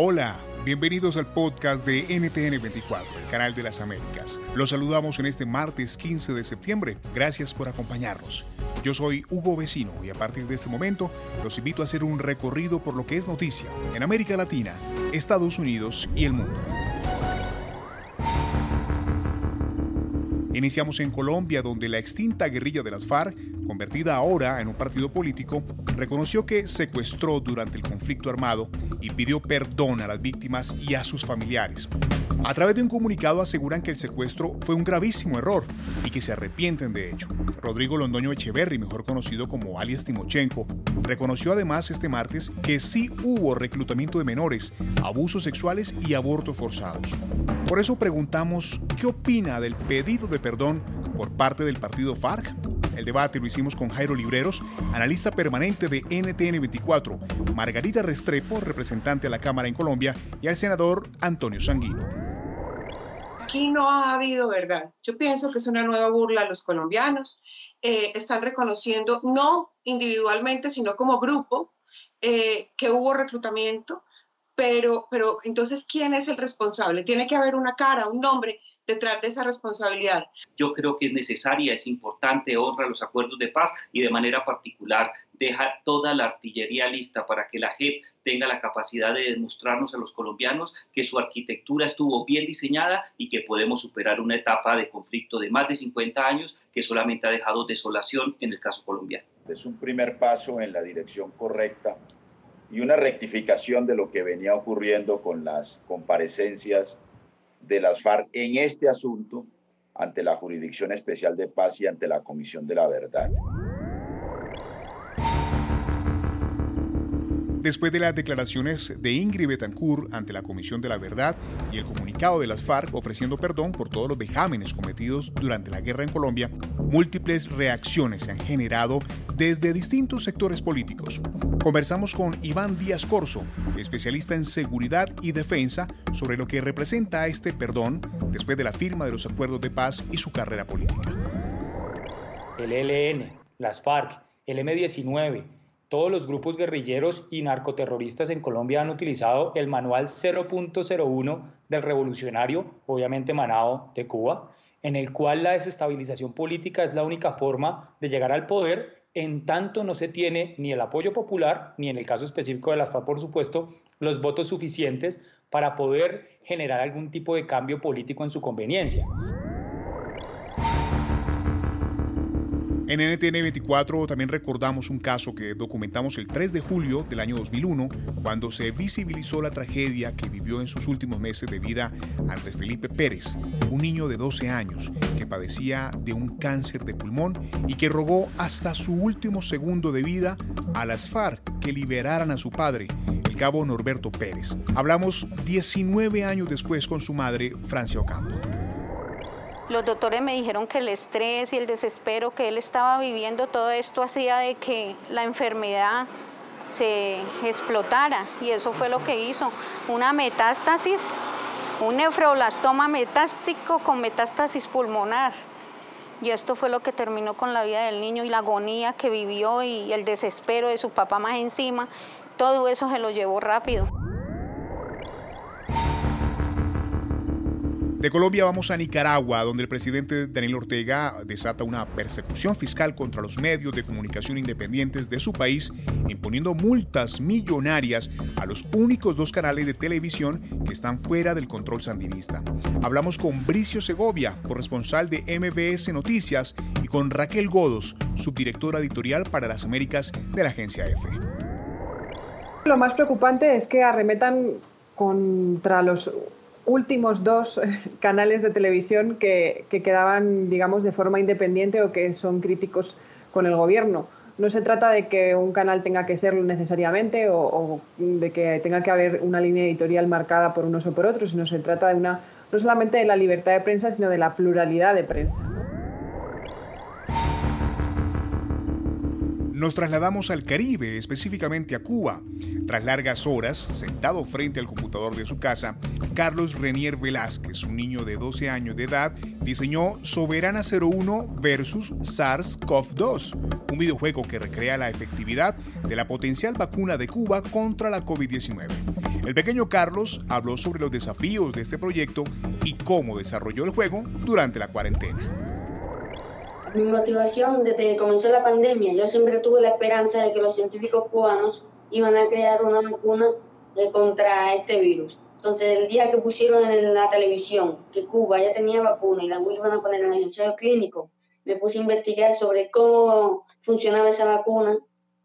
Hola, bienvenidos al podcast de NTN24, el canal de las Américas. Los saludamos en este martes 15 de septiembre. Gracias por acompañarnos. Yo soy Hugo Vecino y a partir de este momento los invito a hacer un recorrido por lo que es noticia en América Latina, Estados Unidos y el mundo. Iniciamos en Colombia, donde la extinta guerrilla de las FARC, convertida ahora en un partido político, reconoció que secuestró durante el conflicto armado y pidió perdón a las víctimas y a sus familiares. A través de un comunicado aseguran que el secuestro fue un gravísimo error y que se arrepienten de ello. Rodrigo Londoño Echeverry, mejor conocido como alias Timochenko, reconoció además este martes que sí hubo reclutamiento de menores, abusos sexuales y abortos forzados. Por eso preguntamos qué opina del pedido de perdón por parte del partido FARC. El debate lo hicimos con Jairo Libreros, analista permanente de NTN24, Margarita Restrepo, representante de la Cámara en Colombia, y al senador Antonio Sanguino. Aquí no ha habido verdad. Yo pienso que es una nueva burla a los colombianos. Eh, están reconociendo, no individualmente, sino como grupo, eh, que hubo reclutamiento, pero, pero entonces, ¿quién es el responsable? Tiene que haber una cara, un nombre detrás de esa responsabilidad. Yo creo que es necesaria, es importante, honra los acuerdos de paz y de manera particular deja toda la artillería lista para que la JEP tenga la capacidad de demostrarnos a los colombianos que su arquitectura estuvo bien diseñada y que podemos superar una etapa de conflicto de más de 50 años que solamente ha dejado desolación en el caso colombiano. Es un primer paso en la dirección correcta y una rectificación de lo que venía ocurriendo con las comparecencias de las FARC en este asunto ante la Jurisdicción Especial de Paz y ante la Comisión de la Verdad. Después de las declaraciones de Ingrid Betancourt ante la Comisión de la Verdad y el comunicado de las FARC ofreciendo perdón por todos los vejámenes cometidos durante la guerra en Colombia, múltiples reacciones se han generado desde distintos sectores políticos. Conversamos con Iván Díaz Corso, especialista en seguridad y defensa, sobre lo que representa este perdón después de la firma de los acuerdos de paz y su carrera política. El ELN, las FARC, el M-19, todos los grupos guerrilleros y narcoterroristas en Colombia han utilizado el manual 0.01 del revolucionario, obviamente manado de Cuba, en el cual la desestabilización política es la única forma de llegar al poder en tanto no se tiene ni el apoyo popular, ni en el caso específico de las FARC, por supuesto, los votos suficientes para poder generar algún tipo de cambio político en su conveniencia. En NTN 24 también recordamos un caso que documentamos el 3 de julio del año 2001, cuando se visibilizó la tragedia que vivió en sus últimos meses de vida Andrés Felipe Pérez, un niño de 12 años que padecía de un cáncer de pulmón y que rogó hasta su último segundo de vida a las FARC que liberaran a su padre, el cabo Norberto Pérez. Hablamos 19 años después con su madre, Francia Ocampo. Los doctores me dijeron que el estrés y el desespero que él estaba viviendo, todo esto hacía de que la enfermedad se explotara y eso fue lo que hizo. Una metástasis, un nefroblastoma metástico con metástasis pulmonar. Y esto fue lo que terminó con la vida del niño y la agonía que vivió y el desespero de su papá más encima. Todo eso se lo llevó rápido. De Colombia vamos a Nicaragua, donde el presidente Daniel Ortega desata una persecución fiscal contra los medios de comunicación independientes de su país, imponiendo multas millonarias a los únicos dos canales de televisión que están fuera del control sandinista. Hablamos con Bricio Segovia, corresponsal de MBS Noticias, y con Raquel Godos, subdirectora editorial para las Américas de la agencia EFE. Lo más preocupante es que arremetan contra los últimos dos canales de televisión que, quedaban, digamos, de forma independiente o que son críticos con el gobierno. No se trata de que un canal tenga que serlo necesariamente o, de que tenga que haber una línea editorial marcada por unos o por otros, sino se trata de una, no solamente de la libertad de prensa, sino de la pluralidad de prensa. Nos trasladamos al Caribe, específicamente a Cuba. Tras largas horas, sentado frente al computador de su casa, Carlos Renier Velázquez, un niño de 12 años de edad, diseñó Soberana 01 versus SARS-CoV-2, un videojuego que recrea la efectividad de la potencial vacuna de Cuba contra la COVID-19. El pequeño Carlos habló sobre los desafíos de este proyecto y cómo desarrolló el juego durante la cuarentena. Mi motivación desde que comenzó la pandemia, yo siempre tuve la esperanza de que los científicos cubanos iban a crear una vacuna eh, contra este virus. Entonces, el día que pusieron en la televisión que Cuba ya tenía vacuna y la iban a poner en el ensayo clínico, me puse a investigar sobre cómo funcionaba esa vacuna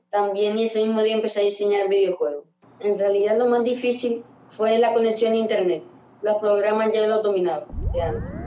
también y ese mismo día empecé a diseñar videojuegos. En realidad lo más difícil fue la conexión a internet. Los programas ya los dominaba de antes.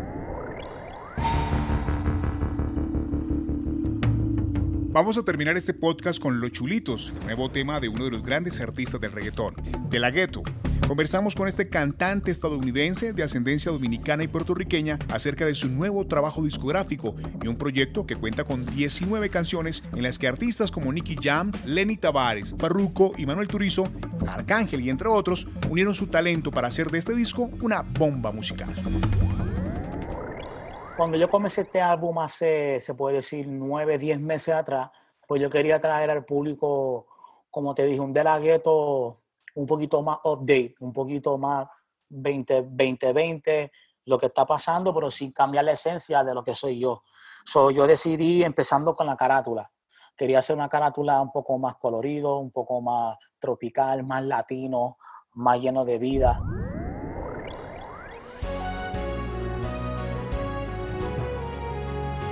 Vamos a terminar este podcast con Los Chulitos, nuevo tema de uno de los grandes artistas del reggaetón, de la Ghetto. Conversamos con este cantante estadounidense de ascendencia dominicana y puertorriqueña acerca de su nuevo trabajo discográfico y un proyecto que cuenta con 19 canciones en las que artistas como Nicky Jam, Lenny Tavares, Farruko y Manuel Turizo, Arcángel y entre otros unieron su talento para hacer de este disco una bomba musical. Cuando yo comencé este álbum hace, se puede decir, nueve, diez meses atrás, pues yo quería traer al público, como te dije, un De La Ghetto un poquito más update, un poquito más 20, 2020, lo que está pasando, pero sin cambiar la esencia de lo que soy yo. So, yo decidí, empezando con la carátula, quería hacer una carátula un poco más colorido, un poco más tropical, más latino, más lleno de vida.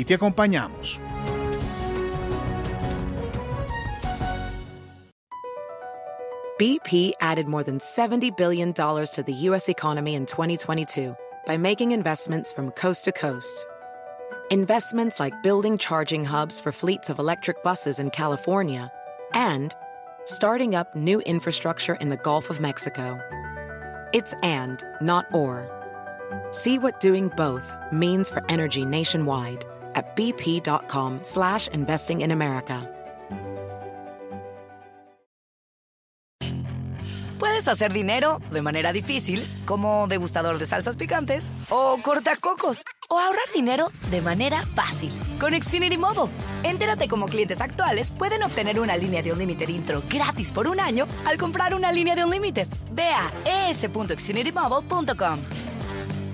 y te acompañamos. BP added more than $70 billion to the U.S. economy in 2022 by making investments from coast to coast. Investments like building charging hubs for fleets of electric buses in California and starting up new infrastructure in the Gulf of Mexico. It's and, not or. See what doing both means for energy nationwide at bp.com slash investing in America. Puedes hacer dinero de manera difícil, como degustador de salsas picantes, o cortacocos, o ahorrar dinero de manera fácil con Xfinity Mobile. Entérate cómo clientes actuales pueden obtener una línea de un límite intro gratis por un año al comprar una línea de un límite. Ve a es.xfinitymobile.com.